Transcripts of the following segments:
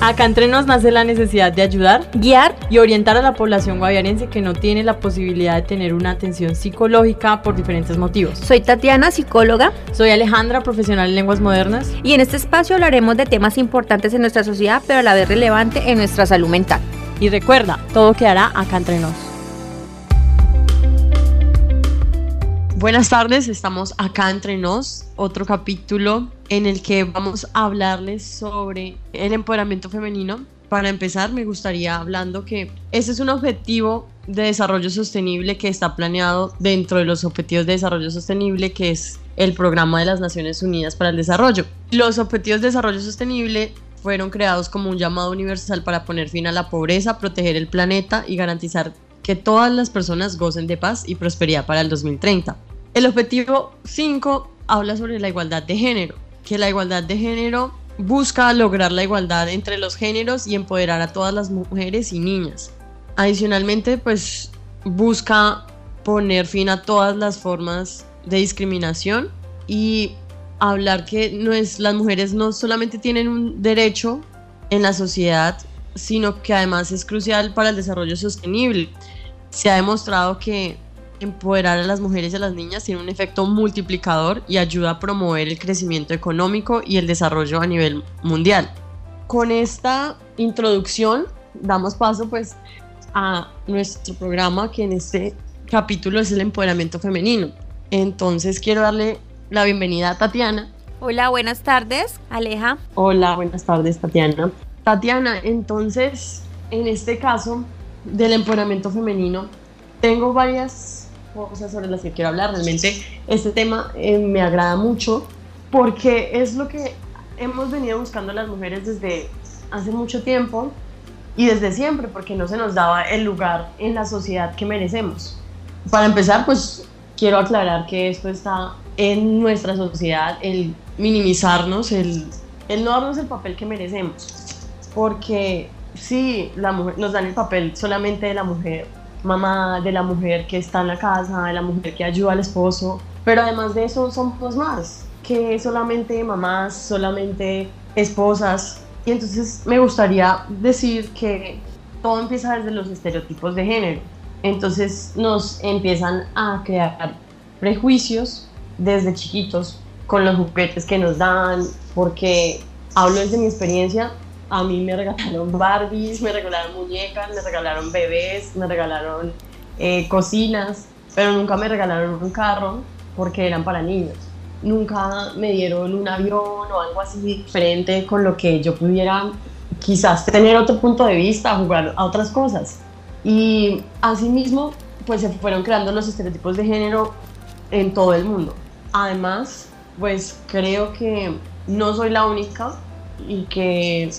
Acá entre nos nace la necesidad de ayudar, guiar y orientar a la población guaviarense que no tiene la posibilidad de tener una atención psicológica por diferentes motivos. Soy Tatiana, psicóloga. Soy Alejandra, profesional en lenguas modernas. Y en este espacio hablaremos de temas importantes en nuestra sociedad, pero a la vez relevante en nuestra salud mental. Y recuerda, todo quedará acá entre nos. Buenas tardes, estamos acá entre nos, otro capítulo en el que vamos a hablarles sobre el empoderamiento femenino. Para empezar, me gustaría hablando que ese es un objetivo de desarrollo sostenible que está planeado dentro de los objetivos de desarrollo sostenible, que es el programa de las Naciones Unidas para el Desarrollo. Los objetivos de desarrollo sostenible fueron creados como un llamado universal para poner fin a la pobreza, proteger el planeta y garantizar que todas las personas gocen de paz y prosperidad para el 2030. El objetivo 5 habla sobre la igualdad de género, que la igualdad de género busca lograr la igualdad entre los géneros y empoderar a todas las mujeres y niñas. Adicionalmente, pues busca poner fin a todas las formas de discriminación y hablar que no es, las mujeres no solamente tienen un derecho en la sociedad, sino que además es crucial para el desarrollo sostenible. Se ha demostrado que empoderar a las mujeres y a las niñas tiene un efecto multiplicador y ayuda a promover el crecimiento económico y el desarrollo a nivel mundial. Con esta introducción damos paso pues a nuestro programa que en este capítulo es el empoderamiento femenino. Entonces quiero darle la bienvenida a Tatiana. Hola, buenas tardes, Aleja. Hola, buenas tardes, Tatiana. Tatiana, entonces, en este caso del empoderamiento femenino, tengo varias cosas sobre las que quiero hablar. Realmente este tema eh, me agrada mucho porque es lo que hemos venido buscando las mujeres desde hace mucho tiempo y desde siempre, porque no se nos daba el lugar en la sociedad que merecemos. Para empezar, pues quiero aclarar que esto está en nuestra sociedad, el minimizarnos, el, el no darnos el papel que merecemos. Porque sí, la mujer, nos dan el papel solamente de la mujer mamá, de la mujer que está en la casa, de la mujer que ayuda al esposo, pero además de eso somos más que solamente mamás, solamente esposas. Y entonces me gustaría decir que todo empieza desde los estereotipos de género. Entonces nos empiezan a crear prejuicios desde chiquitos con los juguetes que nos dan, porque hablo desde mi experiencia, a mí me regalaron Barbies, me regalaron muñecas, me regalaron bebés, me regalaron eh, cocinas, pero nunca me regalaron un carro porque eran para niños. Nunca me dieron un avión o algo así diferente con lo que yo pudiera quizás tener otro punto de vista, jugar a otras cosas. Y asimismo, pues se fueron creando los estereotipos de género en todo el mundo. Además, pues creo que no soy la única y que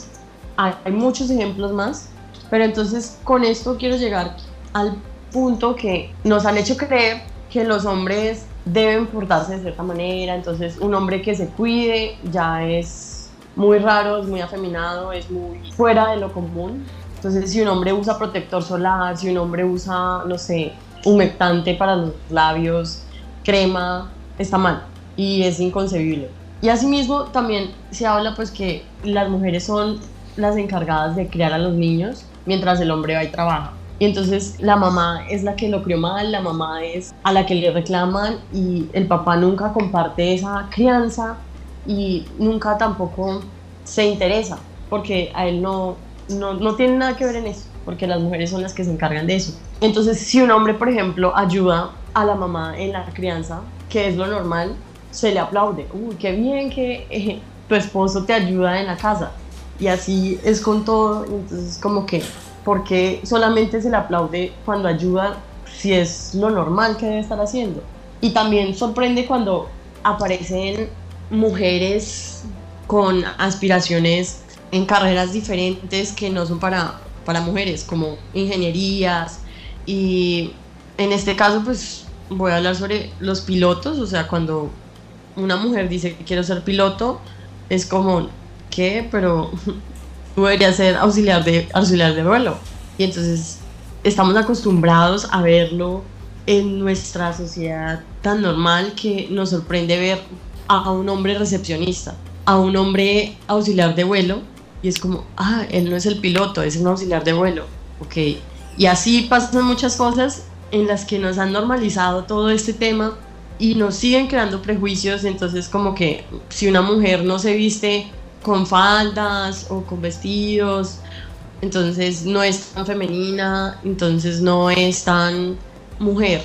hay, muchos ejemplos más, pero entonces con esto quiero llegar al punto que nos han hecho creer que los hombres deben portarse de cierta manera, entonces un hombre que se cuide ya es muy raro, es muy afeminado, es muy fuera de lo común. Entonces si un hombre usa protector solar, si un hombre usa, no sé, humectante para los labios, crema, está mal y es inconcebible. Y asimismo también se habla pues que las mujeres son las encargadas de criar a los niños mientras el hombre va y trabaja. Y entonces la mamá es la que lo crió mal, la mamá es a la que le reclaman y el papá nunca comparte esa crianza y nunca tampoco se interesa porque a él no, no, no tiene nada que ver en eso, porque las mujeres son las que se encargan de eso. Entonces si un hombre, por ejemplo, ayuda a la mamá en la crianza, que es lo normal, se le aplaude. Uy, qué bien que eh, tu esposo te ayuda en la casa y así es con todo, entonces como que, ¿por qué solamente se le aplaude cuando ayuda si es lo normal que debe estar haciendo? Y también sorprende cuando aparecen mujeres con aspiraciones en carreras diferentes que no son para, para mujeres, como ingenierías. Y en este caso, pues voy a hablar sobre los pilotos, o sea, cuando una mujer dice que quiero ser piloto, es como ¿qué? Pero tú deberías ser auxiliar de, auxiliar de vuelo. Y entonces estamos acostumbrados a verlo en nuestra sociedad tan normal que nos sorprende ver a un hombre recepcionista, a un hombre auxiliar de vuelo y es como, ah, él no es el piloto, es un auxiliar de vuelo, ok. Y así pasan muchas cosas en las que nos han normalizado todo este tema y nos siguen creando prejuicios, entonces como que si una mujer no se viste con faldas o con vestidos, entonces no es tan femenina, entonces no es tan mujer,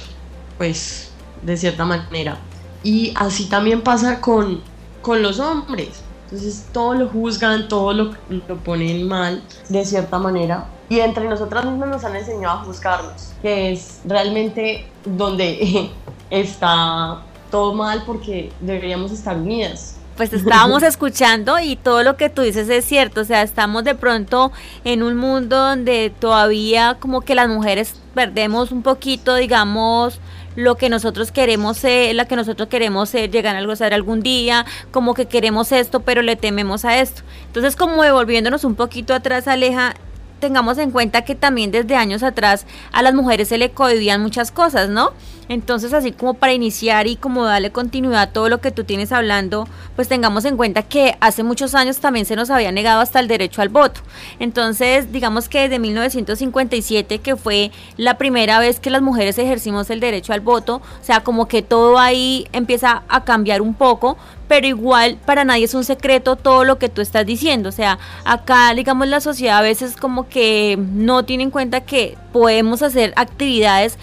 pues de cierta manera. Y así también pasa con, con los hombres. Entonces todo lo juzgan, todo lo, lo ponen mal de cierta manera. Y entre nosotras mismas nos han enseñado a juzgarnos, que es realmente donde está todo mal porque deberíamos estar unidas. Pues estábamos escuchando y todo lo que tú dices es cierto, o sea, estamos de pronto en un mundo donde todavía como que las mujeres perdemos un poquito, digamos, lo que nosotros queremos ser, la que nosotros queremos ser, llegar a gozar algún día, como que queremos esto, pero le tememos a esto. Entonces, como devolviéndonos un poquito atrás, Aleja, tengamos en cuenta que también desde años atrás a las mujeres se le cohibían muchas cosas, ¿no? Entonces, así como para iniciar y como darle continuidad a todo lo que tú tienes hablando, pues tengamos en cuenta que hace muchos años también se nos había negado hasta el derecho al voto. Entonces, digamos que desde 1957, que fue la primera vez que las mujeres ejercimos el derecho al voto, o sea, como que todo ahí empieza a cambiar un poco, pero igual para nadie es un secreto todo lo que tú estás diciendo. O sea, acá, digamos, la sociedad a veces como que no tiene en cuenta que podemos hacer actividades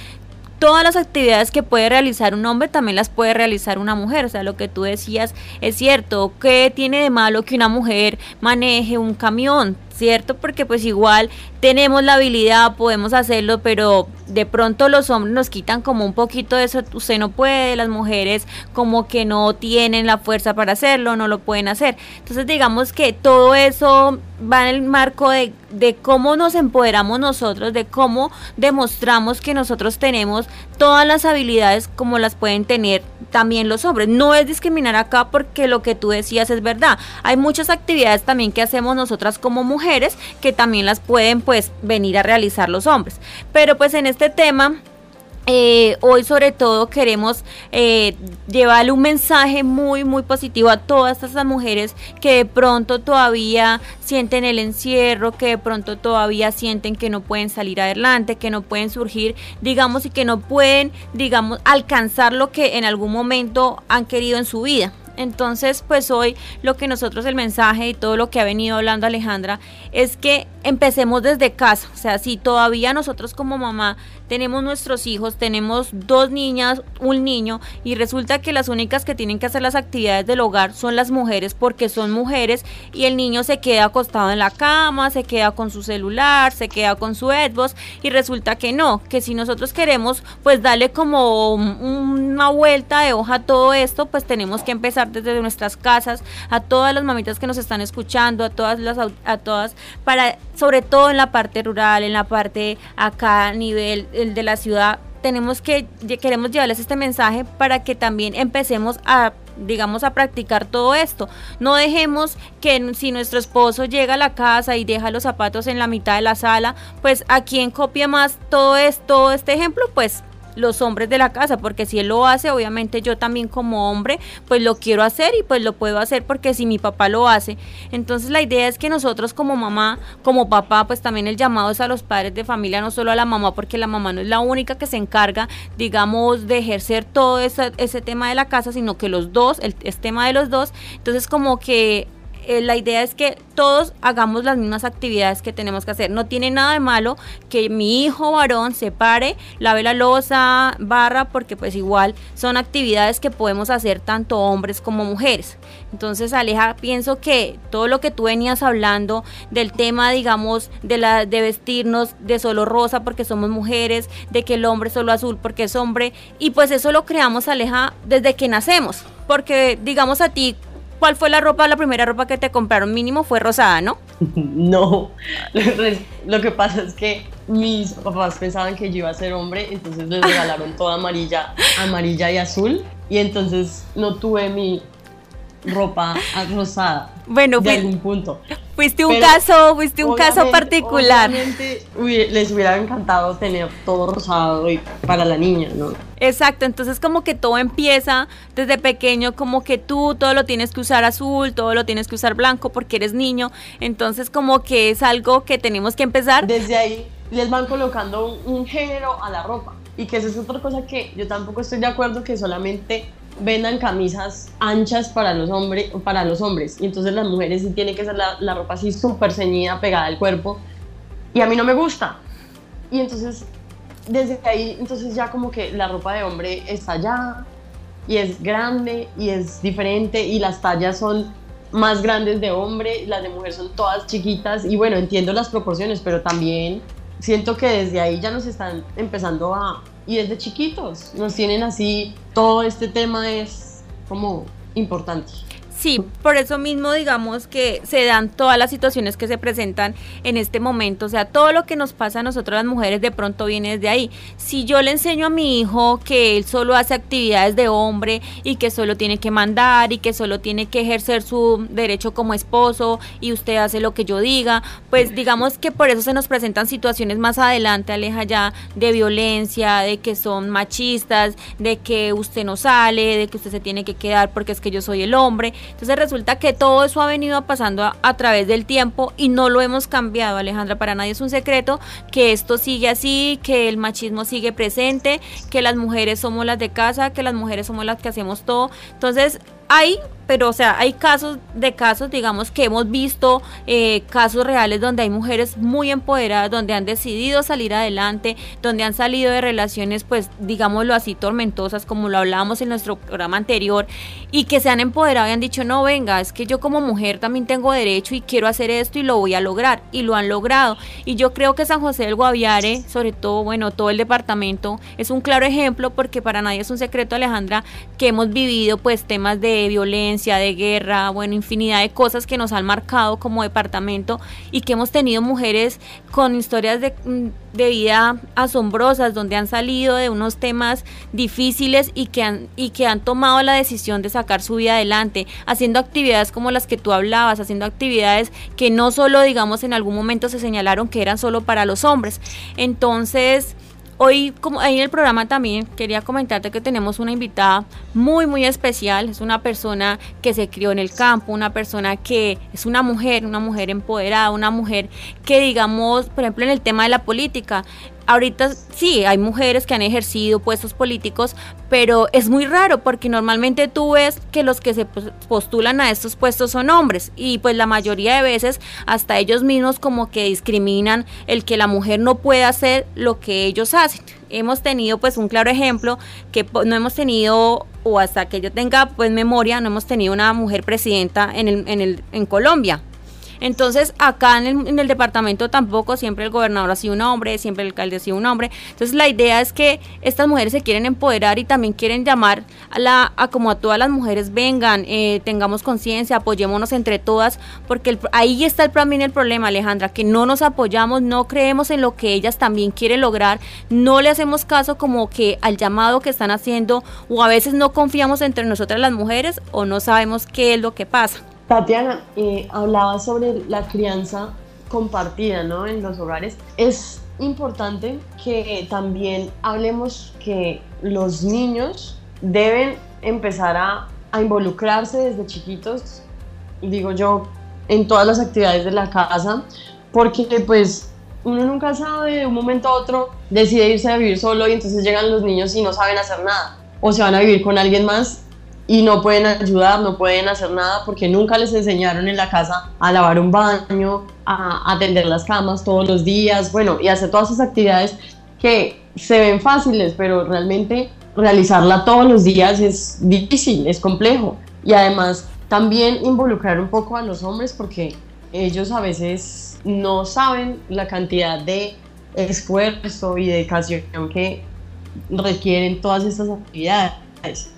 todas las actividades que puede realizar un hombre también las puede realizar una mujer. O sea, lo que tú decías es cierto. ¿Qué tiene de malo que una mujer maneje un camión? ¿Cierto? Porque pues igual tenemos la habilidad, podemos hacerlo, pero de pronto los hombres nos quitan como un poquito de eso. Usted no puede, las mujeres como que no tienen la fuerza para hacerlo, no lo pueden hacer. Entonces digamos que todo eso va en el marco de, de cómo nos empoderamos nosotros, de cómo demostramos que nosotros tenemos todas las habilidades como las pueden tener también los hombres. No es discriminar acá porque lo que tú decías es verdad. Hay muchas actividades también que hacemos nosotras como mujeres que también las pueden pues venir a realizar los hombres. Pero pues en este tema eh, hoy sobre todo queremos eh, llevarle un mensaje muy muy positivo a todas estas mujeres que de pronto todavía sienten el encierro, que de pronto todavía sienten que no pueden salir adelante, que no pueden surgir, digamos, y que no pueden, digamos, alcanzar lo que en algún momento han querido en su vida. Entonces, pues hoy lo que nosotros el mensaje y todo lo que ha venido hablando Alejandra es que empecemos desde casa. O sea, si todavía nosotros como mamá tenemos nuestros hijos, tenemos dos niñas, un niño, y resulta que las únicas que tienen que hacer las actividades del hogar son las mujeres porque son mujeres y el niño se queda acostado en la cama, se queda con su celular, se queda con su Xbox y resulta que no, que si nosotros queremos pues darle como una vuelta de hoja a todo esto, pues tenemos que empezar desde nuestras casas, a todas las mamitas que nos están escuchando, a todas las a todas para sobre todo en la parte rural, en la parte acá a nivel de la ciudad, tenemos que, queremos llevarles este mensaje para que también empecemos a digamos a practicar todo esto. No dejemos que si nuestro esposo llega a la casa y deja los zapatos en la mitad de la sala, pues a quien copia más todo esto, este ejemplo, pues los hombres de la casa, porque si él lo hace, obviamente yo también como hombre, pues lo quiero hacer y pues lo puedo hacer porque si mi papá lo hace. Entonces la idea es que nosotros como mamá, como papá, pues también el llamado es a los padres de familia, no solo a la mamá, porque la mamá no es la única que se encarga, digamos, de ejercer todo ese, ese tema de la casa, sino que los dos, el, es tema de los dos. Entonces como que eh, la idea es que todos hagamos las mismas actividades que tenemos que hacer. No tiene nada de malo que mi hijo varón se pare, lave la losa, barra, porque pues igual son actividades que podemos hacer tanto hombres como mujeres. Entonces, Aleja, pienso que todo lo que tú venías hablando del tema, digamos, de la de vestirnos de solo rosa porque somos mujeres, de que el hombre solo azul porque es hombre, y pues eso lo creamos, Aleja, desde que nacemos. Porque, digamos, a ti, ¿Cuál fue la ropa, la primera ropa que te compraron? Mínimo fue rosada, ¿no? no, lo que pasa es que mis papás pensaban que yo iba a ser hombre, entonces les regalaron toda amarilla, amarilla y azul, y entonces no tuve mi ropa rosada. Bueno, de algún punto. Fuiste un caso, fuiste un caso particular. les hubiera encantado tener todo rosado y para la niña, ¿no? Exacto, entonces como que todo empieza desde pequeño, como que tú todo lo tienes que usar azul, todo lo tienes que usar blanco porque eres niño, entonces como que es algo que tenemos que empezar. Desde ahí les van colocando un, género a la ropa y que esa es otra cosa que yo tampoco estoy de acuerdo que solamente vendan camisas anchas para los, hombres para los hombres. Y entonces las mujeres sí tienen que ser la, la ropa así súper ceñida, pegada al cuerpo. Y a mí no me gusta. Y entonces desde ahí, entonces ya como que la ropa de hombre está allá y es grande y es diferente y las tallas son más grandes de hombre, las de mujer son todas chiquitas. Y bueno, entiendo las proporciones, pero también siento que desde ahí ya nos están empezando a, y desde chiquitos, nos tienen así, todo este tema es como importante. Sí, por eso mismo digamos que se dan todas las situaciones que se presentan en este momento, o sea, todo lo que nos pasa a nosotros las mujeres de pronto viene desde ahí. Si yo le enseño a mi hijo que él solo hace actividades de hombre y que solo tiene que mandar y que solo tiene que ejercer su derecho como esposo y usted hace lo que yo diga, pues digamos que por eso se nos presentan situaciones más adelante, aleja ya, de violencia, de que son machistas, de que usted no sale, de que usted se tiene que quedar porque es que yo soy el hombre. Entonces resulta que todo eso ha venido pasando a, través del tiempo y no lo hemos cambiado, Alejandra. Para nadie es un secreto que esto sigue así, que el machismo sigue presente, que las mujeres somos las de casa, que las mujeres somos las que hacemos todo. Entonces hay pero o sea, hay casos de casos, digamos, que hemos visto eh, casos reales donde hay mujeres muy empoderadas, donde han decidido salir adelante, donde han salido de relaciones, pues, digámoslo así, tormentosas, como lo hablábamos en nuestro programa anterior, y que se han empoderado y han dicho, no, venga, es que yo como mujer también tengo derecho y quiero hacer esto y lo voy a lograr, y lo han logrado. Y yo creo que San José del Guaviare, sobre todo, bueno, todo el departamento, es un claro ejemplo porque para nadie es un secreto, Alejandra, que hemos vivido pues temas de violencia, de guerra, bueno, infinidad de cosas que nos han marcado como departamento y que hemos tenido mujeres con historias de, mm, de vida asombrosas, donde han salido de unos temas difíciles y que, han, y que han tomado la decisión de sacar su vida adelante, haciendo actividades como las que tú hablabas, haciendo actividades que no solo, digamos, en algún momento se señalaron que eran solo para los hombres. Entonces, Hoy, como ahí en el programa también quería comentarte que tenemos una invitada muy, muy especial. Es una persona que se crió en el campo, una persona que es una mujer, una mujer empoderada, una mujer que, digamos, por ejemplo, en el tema de la política, ahorita sí, hay mujeres que han ejercido puestos políticos, pero es muy raro porque normalmente tú ves que los que se postulan a estos puestos son hombres y pues la mayoría de veces hasta ellos mismos como que discriminan el que la mujer no puede hacer lo que ellos hacen. Hemos tenido pues un claro ejemplo que no hemos tenido o hasta que yo tenga pues memoria no hemos tenido una mujer presidenta en el, en el en Colombia entonces, acá en el, departamento tampoco, siempre el gobernador ha sido un hombre, siempre el alcalde ha sido un hombre. Entonces, la idea es que estas mujeres se quieren empoderar y también quieren llamar a, la, a como a todas las mujeres vengan, eh, tengamos conciencia, apoyémonos entre todas, porque ahí está el, también el problema, Alejandra, que no nos apoyamos, no creemos en lo que ellas también quieren lograr, no le hacemos caso como que al llamado que están haciendo o a veces no confiamos entre nosotras las mujeres o no sabemos qué es lo que pasa. Tatiana, eh, hablaba sobre la crianza compartida ¿no? en los hogares. Es importante que también hablemos que los niños deben empezar a, a involucrarse desde chiquitos, digo yo, en todas las actividades de la casa, porque pues uno nunca sabe, de un momento a otro decide irse a vivir solo y entonces llegan los niños y no saben hacer nada, o se van a vivir con alguien más y no pueden ayudar, no pueden hacer nada porque nunca les enseñaron en la casa a lavar un baño, a atender las camas todos los días, bueno, y hacer todas esas actividades que se ven fáciles, pero realmente realizarla todos los días es difícil, es complejo. Y además también involucrar un poco a los hombres porque ellos a veces no saben la cantidad de esfuerzo y dedicación que requieren todas estas actividades.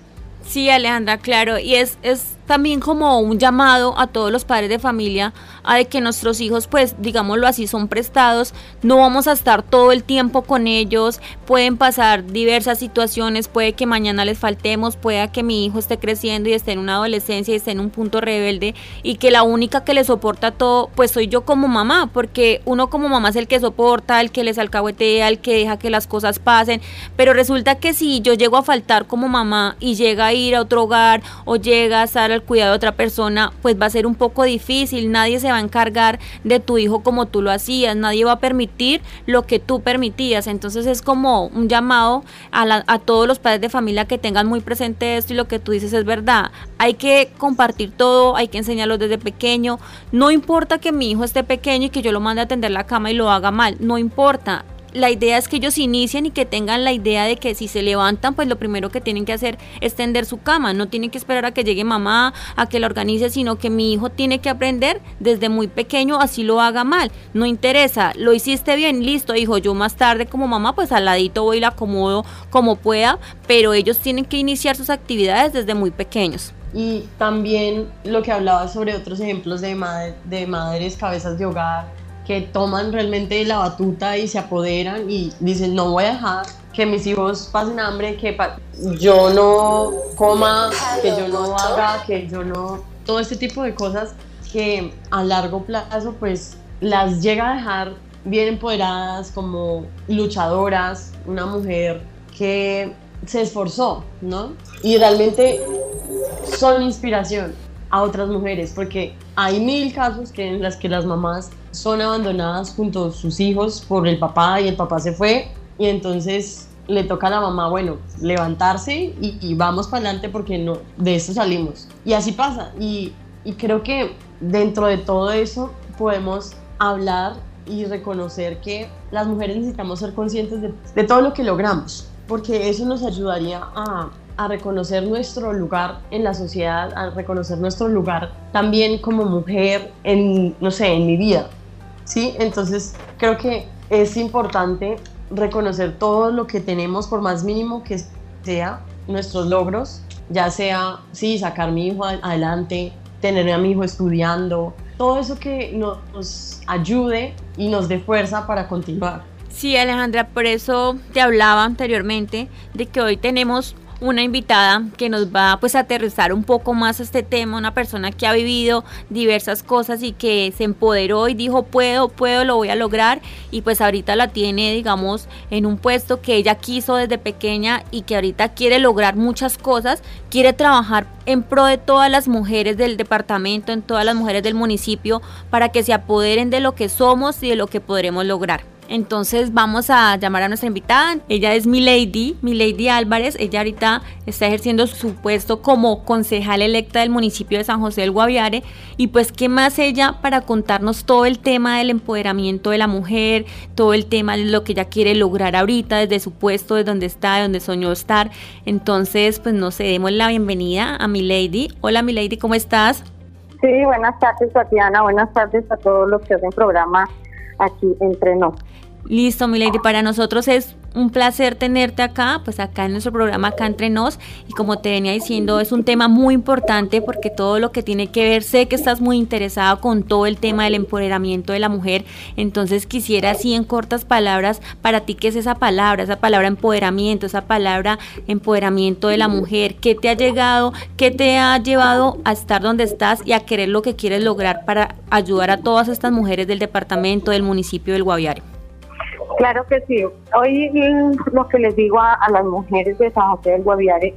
Sí, Alejandra, claro. Y es, es también como un llamado a todos los padres de familia a de que nuestros hijos, pues digámoslo así, son prestados, no vamos a estar todo el tiempo con ellos, pueden pasar diversas situaciones, puede que mañana les faltemos, pueda que mi hijo esté creciendo y esté en una adolescencia y esté en un punto rebelde y que la única que le soporta todo, pues soy yo como mamá, porque uno como mamá es el que soporta, el que les alcahuetea, el que deja que las cosas pasen, pero resulta que si yo llego a faltar como mamá y llega a ir a otro hogar o llega a estar al cuidado de otra persona, pues va a ser un poco difícil, nadie se va a encargar de tu hijo como tú lo hacías, nadie va a permitir lo que tú permitías, entonces es como un llamado a, a todos los padres de familia que tengan muy presente esto y lo que tú dices es verdad, hay que compartir todo, hay que enseñarlos desde pequeño, no importa que mi hijo esté pequeño y que yo lo mande a atender la cama y lo haga mal, no importa, la idea es que ellos inicien y que tengan la idea de que si se levantan, pues lo primero que tienen que hacer es tender su cama. No tienen que esperar a que llegue mamá, a que la organice, sino que mi hijo tiene que aprender desde muy pequeño, así lo haga mal. No interesa, lo hiciste bien, listo, hijo. Yo más tarde como mamá, pues al ladito voy y la acomodo como pueda, pero ellos tienen que iniciar sus actividades desde muy pequeños. Y también lo que hablaba sobre otros ejemplos de, de madres cabezas de hogar que toman realmente la batuta y se apoderan y dicen, no voy a dejar que mis hijos pasen hambre, que yo no coma, que yo no haga, que yo no... Todo este tipo de cosas que a largo plazo pues las llega a dejar bien empoderadas como luchadoras, una mujer que se esforzó, ¿no? Y realmente son inspiración a otras mujeres, porque hay mil casos que en las que las mamás son abandonadas junto a sus hijos por el papá y el papá se fue y entonces le toca a la mamá, bueno, levantarse y, vamos para adelante porque no, de esto salimos. Y así pasa. Y, creo que dentro de todo eso podemos hablar y reconocer que las mujeres necesitamos ser conscientes de, de todo lo que logramos, porque eso nos ayudaría a, a reconocer nuestro lugar en la sociedad, a reconocer nuestro lugar también como mujer en, no sé, en mi vida. ¿Sí? Entonces creo que es importante reconocer todo lo que tenemos, por más mínimo que sea, nuestros logros, ya sea, sí, sacar a mi hijo adelante, tener a mi hijo estudiando, todo eso que nos ayude y nos dé fuerza para continuar. Sí, Alejandra, por eso te hablaba anteriormente de que hoy tenemos una invitada que nos va pues a aterrizar un poco más este tema, una persona que ha vivido diversas cosas y que se empoderó y dijo puedo, puedo, lo voy a lograr y pues ahorita la tiene digamos en un puesto que ella quiso desde pequeña y que ahorita quiere lograr muchas cosas, quiere trabajar en pro de todas las mujeres del departamento, en todas las mujeres del municipio para que se apoderen de lo que somos y de lo que podremos lograr. Entonces vamos a llamar a nuestra invitada. Ella es Milady, Milady Álvarez. Ella ahorita está ejerciendo su puesto como concejal electa del municipio de San José del Guaviare. Y pues, ¿qué más ella para contarnos todo el tema del empoderamiento de la mujer, todo el tema de lo que ella quiere lograr ahorita desde su puesto, de donde está, de donde soñó estar? Entonces, pues no sé, demos la bienvenida a Milady. Hola Milady, ¿cómo estás? Sí, buenas tardes Tatiana, buenas tardes a todos los que hacen programa aquí entre nosotros. Listo, Milady, para nosotros es un placer tenerte acá, pues acá en nuestro programa Acá Entre Nos. Y como te venía diciendo, es un tema muy importante porque todo lo que tiene que ver, sé que estás muy interesada con todo el tema del empoderamiento de la mujer. Entonces quisiera así en cortas palabras, para ti, ¿qué es esa palabra? Esa palabra empoderamiento, esa palabra empoderamiento de la mujer. ¿Qué te ha llegado? ¿Qué te ha llevado a estar donde estás y a querer lo que quieres lograr para ayudar a todas estas mujeres del departamento, del municipio del Guaviare? Claro que sí. Hoy mm, lo que les digo a, las mujeres de San José del Guaviare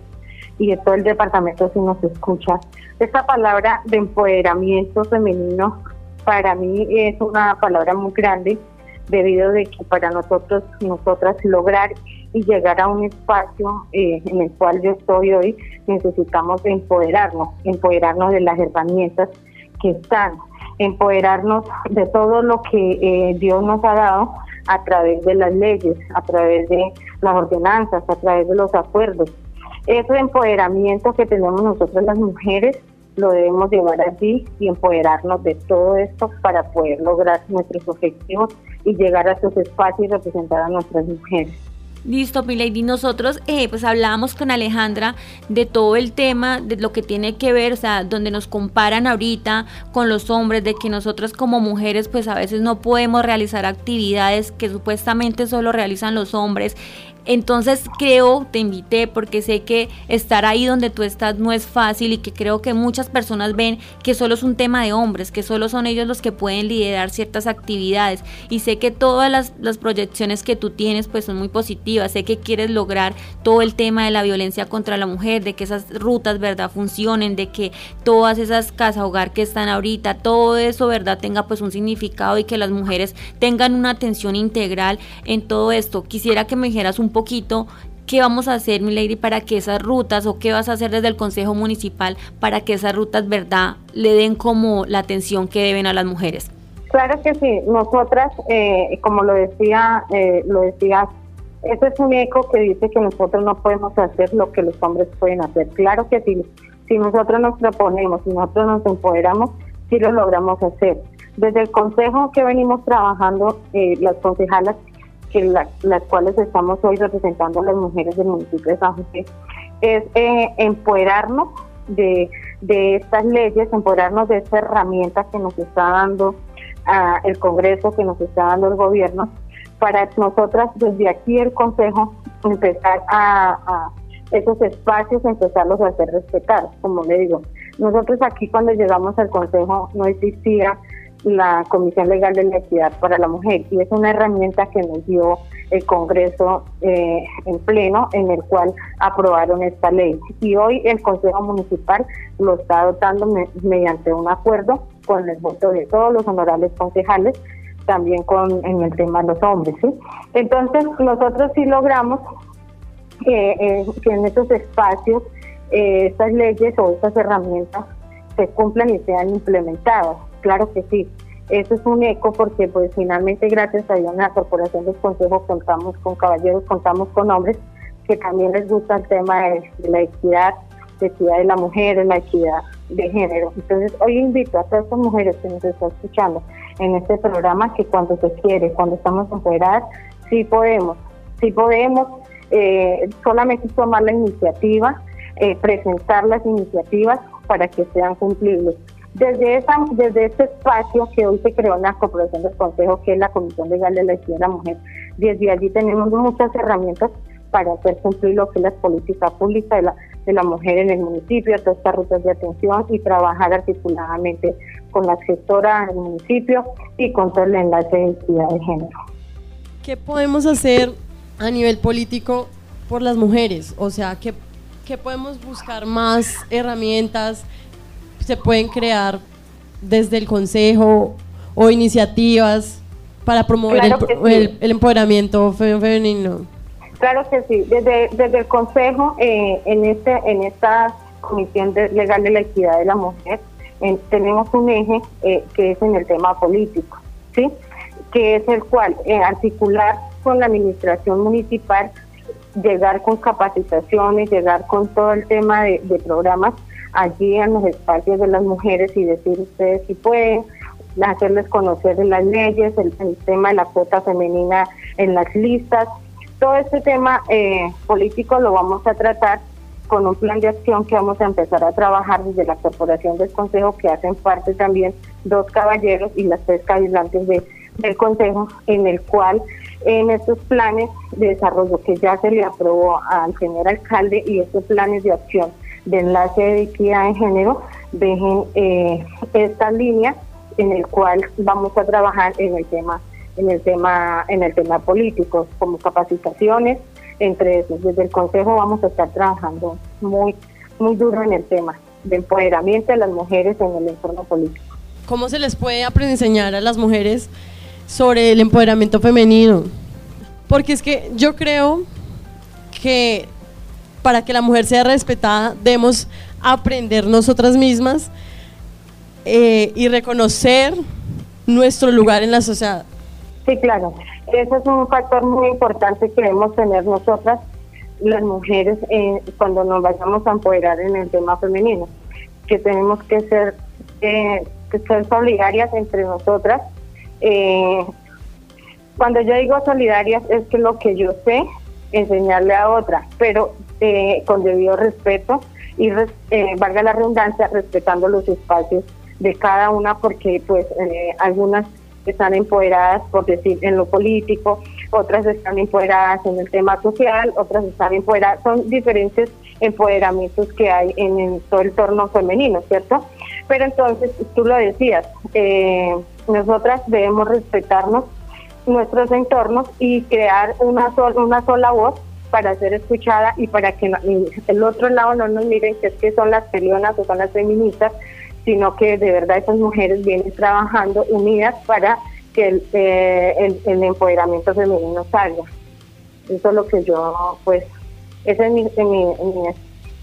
y de todo el departamento si nos escucha, esta palabra de empoderamiento femenino para mí es una palabra muy grande debido de que para nosotros, nosotras lograr y llegar a un espacio eh, en el cual yo estoy hoy, necesitamos empoderarnos, empoderarnos de las herramientas que están, empoderarnos de todo lo que eh, Dios nos ha dado a través de las leyes, a través de las ordenanzas, a través de los acuerdos. Ese empoderamiento que tenemos nosotros las mujeres lo debemos llevar así y empoderarnos de todo esto para poder lograr nuestros objetivos y llegar a esos espacios y representar a nuestras mujeres. Listo, Milady. Nosotros eh, pues hablábamos con Alejandra de todo el tema, de lo que tiene que ver, o sea, donde nos comparan ahorita con los hombres, de que nosotros como mujeres pues a veces no podemos realizar actividades que supuestamente solo realizan los hombres. Entonces creo, te invité porque sé que estar ahí donde tú estás no es fácil y que creo que muchas personas ven que solo es un tema de hombres, que solo son ellos los que pueden liderar ciertas actividades. Y sé que todas las, proyecciones que tú tienes pues son muy positivas, sé que quieres lograr todo el tema de la violencia contra la mujer, de que esas rutas, ¿verdad?, funcionen, de que todas esas casas hogar que están ahorita, todo eso, ¿verdad?, tenga pues un significado y que las mujeres tengan una atención integral en todo esto. Quisiera que me dijeras un poquito qué vamos a hacer, mi lady, para que esas rutas o qué vas a hacer desde el Consejo Municipal para que esas rutas, verdad, le den como la atención que deben a las mujeres. Claro que sí, nosotras, eh, como lo decía, eh, lo decías, ese es un eco que dice que nosotros no podemos hacer lo que los hombres pueden hacer. Claro que sí, si nosotros nos proponemos, si nosotros nos empoderamos, sí lo logramos hacer. Desde el consejo que venimos trabajando, eh, las concejalas que las cuales estamos hoy representando a las mujeres del municipio de San José, es eh, empoderarnos de, de estas leyes, empoderarnos de esta herramienta que nos está dando ah, el Congreso, que nos está dando el gobierno, para nosotras desde aquí el Consejo empezar a, a esos espacios, empezarlos a hacer respetar, como le digo. Nosotros aquí cuando llegamos al Consejo no existía la Comisión Legal de la Equidad para la Mujer y es una herramienta que nos dio el Congreso eh, en pleno en el cual aprobaron esta ley. Y hoy el Consejo Municipal lo está adoptando mediante un acuerdo con el voto de todos los honorables concejales también con en el tema de los hombres entonces nosotros sí logramos eh, que en estos espacios eh, estas leyes o estas herramientas se cumplan y sean implementadas claro que sí. Eso es un eco porque pues finalmente gracias a Dios en la Corporación del Consejo contamos con caballeros, contamos con hombres que también les gusta el tema de, la equidad, de equidad de la mujer, de la equidad de género. Entonces hoy invito a todas estas mujeres que nos están escuchando en este programa que cuando se quiere, cuando estamos empoderadas, sí podemos, sí podemos eh, solamente tomar la iniciativa, eh, presentar las iniciativas para que sean cumplibles. Desde, esa, desde este espacio que hoy se creó en la Corporación del Consejo, que es la Comisión Legal de la Equidad de la Mujer, desde allí tenemos muchas herramientas para hacer cumplir lo que es la política pública de la, de la mujer en el municipio, todas estas rutas de atención y trabajar articuladamente con la gestora del municipio y con todo el enlace de equidad de género. ¿Qué podemos hacer a nivel político por las mujeres? O sea, ¿qué, qué podemos buscar más herramientas? Se pueden crear desde el Consejo o iniciativas para promover el, empoderamiento femenino? Claro que sí. Desde, desde el Consejo, eh, en, este, en esta Comisión Legal de la Equidad de la Mujer, tenemos un eje eh, que es en el tema político, ¿sí? que es el cual eh, articular con la administración municipal, llegar con capacitaciones, llegar con todo el tema de, de programas allí en los espacios de las mujeres y decir ustedes si pueden, hacerles conocer las leyes, el, tema de la cuota femenina en las listas. Todo este tema eh, político lo vamos a tratar con un plan de acción que vamos a empezar a trabajar desde la Corporación del Consejo, que hacen parte también dos caballeros y las tres cabildantes de, del Consejo, en el cual en estos planes de desarrollo que ya se le aprobó al señor alcalde y estos planes de acción de enlace de equidad de género dejen eh, esta línea en el cual vamos a trabajar en el tema en el tema en el tema político como capacitaciones entre esos. Desde el consejo vamos a estar trabajando muy muy duro en el tema de empoderamiento de las mujeres en el entorno político. Cómo se les puede enseñar a las mujeres sobre el empoderamiento femenino porque es que yo creo que para que la mujer sea respetada, debemos aprender nosotras mismas eh, y reconocer nuestro lugar en la sociedad. Sí, claro. Ese es un factor muy importante que debemos tener nosotras, las mujeres, eh, cuando nos vayamos a empoderar en el tema femenino, que tenemos que ser, eh, que ser solidarias entre nosotras. cuando yo digo solidarias es que lo que yo sé, enseñarle a otra, pero eh, con debido respeto y eh, valga la redundancia, respetando los espacios de cada una, porque pues eh, algunas están empoderadas, por decir, en lo político, otras están empoderadas en el tema social, otras están empoderadas, son diferentes empoderamientos que hay en, todo el torno femenino, ¿cierto? Pero entonces, tú lo decías, eh, nosotras debemos respetarnos nuestros entornos y crear una, una sola voz para ser escuchada y para que el otro lado no nos miren que es que son las peleonas o son las feministas, sino que de verdad esas mujeres vienen trabajando unidas para que el, eh, empoderamiento femenino salga. Eso es lo que yo, pues, esa es mi,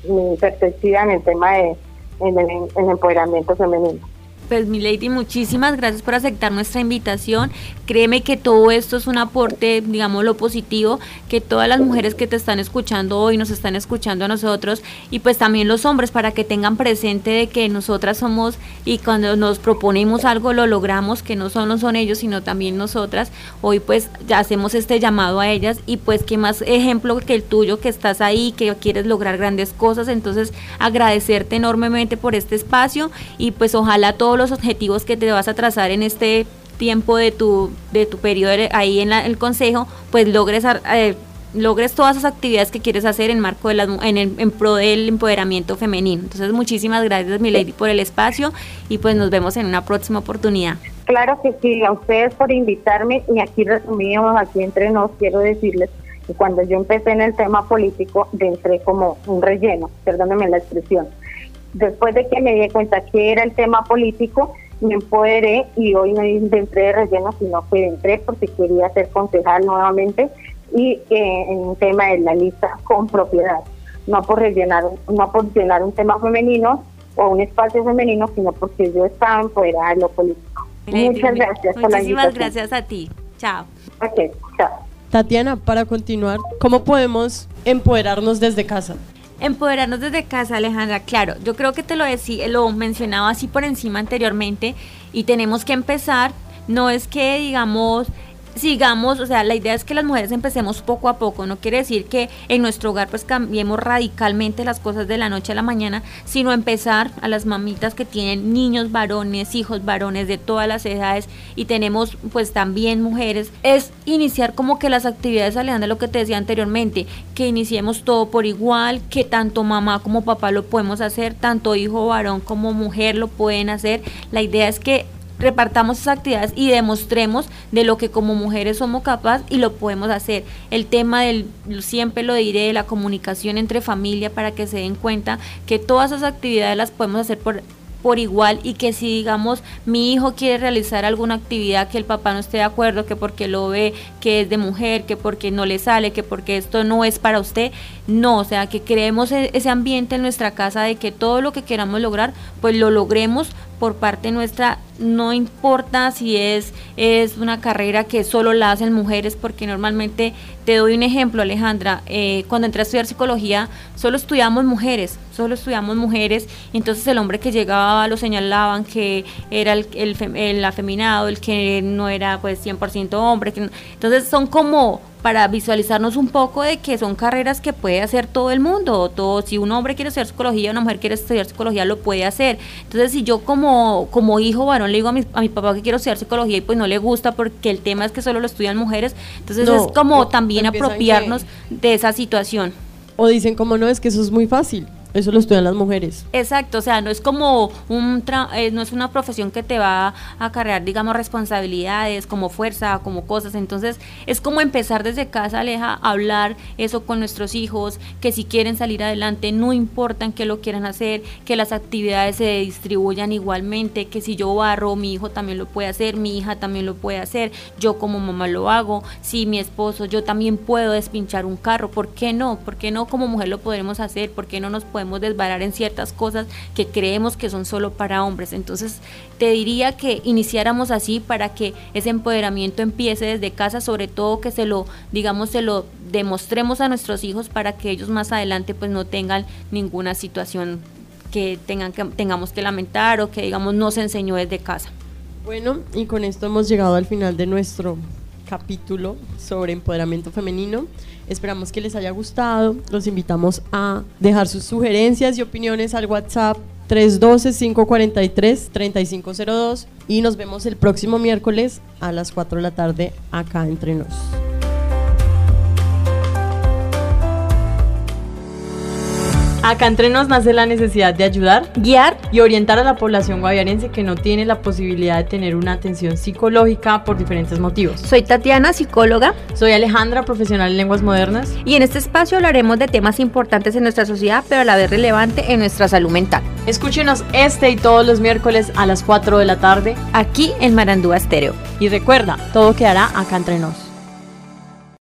mi, perspectiva en el tema de el empoderamiento femenino. Pues mi lady, muchísimas gracias por aceptar nuestra invitación. Créeme que todo esto es un aporte, digamos, lo positivo, que todas las mujeres que te están escuchando hoy nos están escuchando a nosotros y pues también los hombres para que tengan presente de que nosotras somos y cuando nos proponemos algo lo logramos, que no solo son ellos, sino también nosotras. Hoy pues hacemos este llamado a ellas y pues qué más ejemplo que el tuyo que estás ahí, que quieres lograr grandes cosas. Entonces agradecerte enormemente por este espacio y pues ojalá todos los objetivos que te vas a trazar en este tiempo de tu, de tu periodo ahí en el consejo, pues logres, eh, logres todas esas actividades que quieres hacer en marco de las, en, en pro del empoderamiento femenino. Entonces, muchísimas gracias, mi lady, por el espacio y pues nos vemos en una próxima oportunidad. Claro que sí, a ustedes por invitarme y aquí resumimos, aquí entre nos, quiero decirles que cuando yo empecé en el tema político, entré como un relleno, perdónenme la expresión después de que me di cuenta que era el tema político, me empoderé y hoy no entré de relleno, sino que entré porque quería ser concejal nuevamente y eh, en un tema de la lista con propiedad, no por rellenar, no por llenar un tema femenino o un espacio femenino, sino porque yo estaba empoderada de lo político. Muchas gracias por la Muchísimas gracias a ti. Chao. Ok, chao. Tatiana, para continuar, ¿cómo podemos empoderarnos desde casa? Empoderarnos desde casa, Alejandra, claro, yo creo que te lo decía, lo mencionaba así por encima anteriormente y tenemos que empezar, no es que digamos sigamos, o sea, la idea es que las mujeres empecemos poco a poco, no quiere decir que en nuestro hogar pues cambiemos radicalmente las cosas de la noche a la mañana, sino empezar a las mamitas que tienen niños varones, hijos varones de todas las edades y tenemos pues también mujeres, es iniciar como que las actividades, de lo que te decía anteriormente, que iniciemos todo por igual, que tanto mamá como papá lo podemos hacer, tanto hijo varón como mujer lo pueden hacer, la idea es que repartamos esas actividades y demostremos de lo que como mujeres somos capaces y lo podemos hacer. El tema del, siempre lo diré, de la comunicación entre familia para que se den cuenta que todas esas actividades las podemos hacer por por igual y que si digamos mi hijo quiere realizar alguna actividad que el papá no esté de acuerdo, que porque lo ve que es de mujer, que porque no le sale, que porque esto no es para usted, no, o sea, que creemos e-, ese ambiente en nuestra casa de que todo lo que queramos lograr, pues lo logremos por parte nuestra, no importa si es, es una carrera que solo la hacen mujeres, porque normalmente, te doy un ejemplo Alejandra, eh, cuando entré a estudiar psicología, solo estudiamos mujeres, solo estudiamos mujeres, entonces el hombre que llegaba lo señalaban que era el, el, afeminado, el que no era pues 100% hombre, entonces son como para visualizarnos un poco de que son carreras que puede hacer todo el mundo. Todo, si un hombre quiere estudiar psicología, una mujer quiere estudiar psicología, lo puede hacer. Entonces, si yo como, como hijo varón le digo a mi, a mi papá que quiero estudiar psicología y pues no le gusta porque el tema es que solo lo estudian mujeres, entonces es como también apropiarnos de esa situación. O dicen como no, es que eso es muy fácil. Eso lo estudian las mujeres. Exacto, o sea, no es como un eh, no es una profesión que te va a cargar, digamos, responsabilidades, como fuerza, como cosas. Entonces, es como empezar desde casa, Aleja, a hablar eso con nuestros hijos, que si quieren salir adelante, no importa en qué lo quieran hacer, que las actividades se distribuyan igualmente, que si yo barro, mi hijo también lo puede hacer, mi hija también lo puede hacer, yo como mamá lo hago, si mi esposo, yo también puedo despinchar un carro, ¿por qué no? ¿Por qué no como mujer lo podremos hacer? ¿Por qué no nos podemos podemos desbarar en ciertas cosas que creemos que son solo para hombres. Entonces, te diría que iniciáramos así para que ese empoderamiento empiece desde casa, sobre todo que se lo, digamos, se lo demostremos a nuestros hijos para que ellos más adelante pues no tengan ninguna situación que tengan que tengamos que lamentar o que digamos no se enseñó desde casa. Bueno, y con esto hemos llegado al final de nuestro capítulo sobre empoderamiento femenino. Esperamos que les haya gustado. Los invitamos a dejar sus sugerencias y opiniones al WhatsApp 312-543-3502 y nos vemos el próximo miércoles a las 4 de la tarde acá entre nos. Acá entre nos nace la necesidad de ayudar, guiar y orientar a la población guaviarense que no tiene la posibilidad de tener una atención psicológica por diferentes motivos. Soy Tatiana, psicóloga. Soy Alejandra, profesional en lenguas modernas. Y en este espacio hablaremos de temas importantes en nuestra sociedad, pero a la vez relevante en nuestra salud mental. Escúchenos este y todos los miércoles a las 4 de la tarde, aquí en Marandúa Estéreo. Y recuerda, todo quedará acá entre nos.